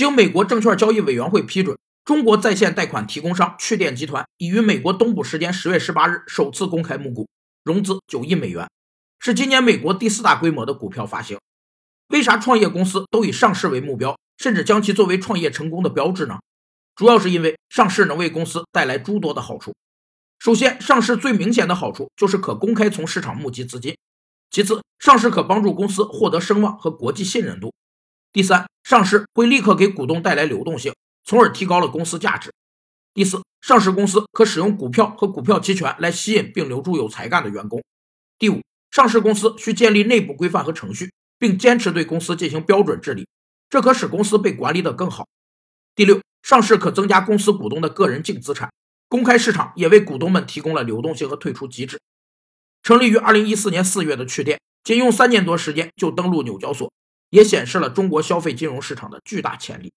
经美国证券交易委员会批准，中国在线贷款提供商趣电集团已于美国东部时间十月十八日首次公开募股，融资九亿美元，是今年美国第四大规模的股票发行。为啥创业公司都以上市为目标，甚至将其作为创业成功的标志呢？主要是因为上市能为公司带来诸多的好处。首先，上市最明显的好处就是可公开从市场募集资金；其次，上市可帮助公司获得声望和国际信任度；第三，上市会立刻给股东带来流动性，从而提高了公司价值；第四，上市公司可使用股票和股票期权来吸引并留住有才干的员工；第五，上市公司需建立内部规范和程序。并坚持对公司进行标准治理，这可使公司被管理得更好。第六，上市可增加公司股东的个人净资产，公开市场也为股东们提供了流动性和退出机制。成立于二零一四年四月的趣店，仅用三年多时间就登陆纽交所，也显示了中国消费金融市场的巨大潜力。